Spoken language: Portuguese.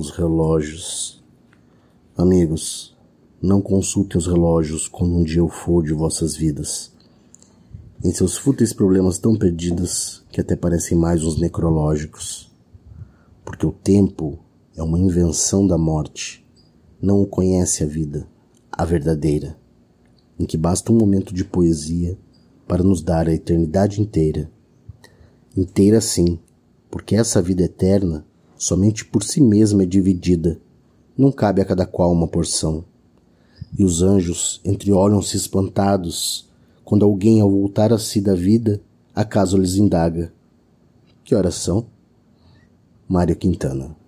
aos relógios. Amigos, não consultem os relógios quando um dia eu for de vossas vidas. Em seus fúteis problemas tão perdidos que até parecem mais uns necrológicos. Porque o tempo é uma invenção da morte. Não o conhece a vida, a verdadeira, em que basta um momento de poesia para nos dar a eternidade inteira. Inteira sim, porque essa vida eterna somente por si mesma é dividida, não cabe a cada qual uma porção. E os anjos entreolham-se espantados quando alguém, ao voltar a si da vida, acaso lhes indaga: Que horas são? Mário Quintana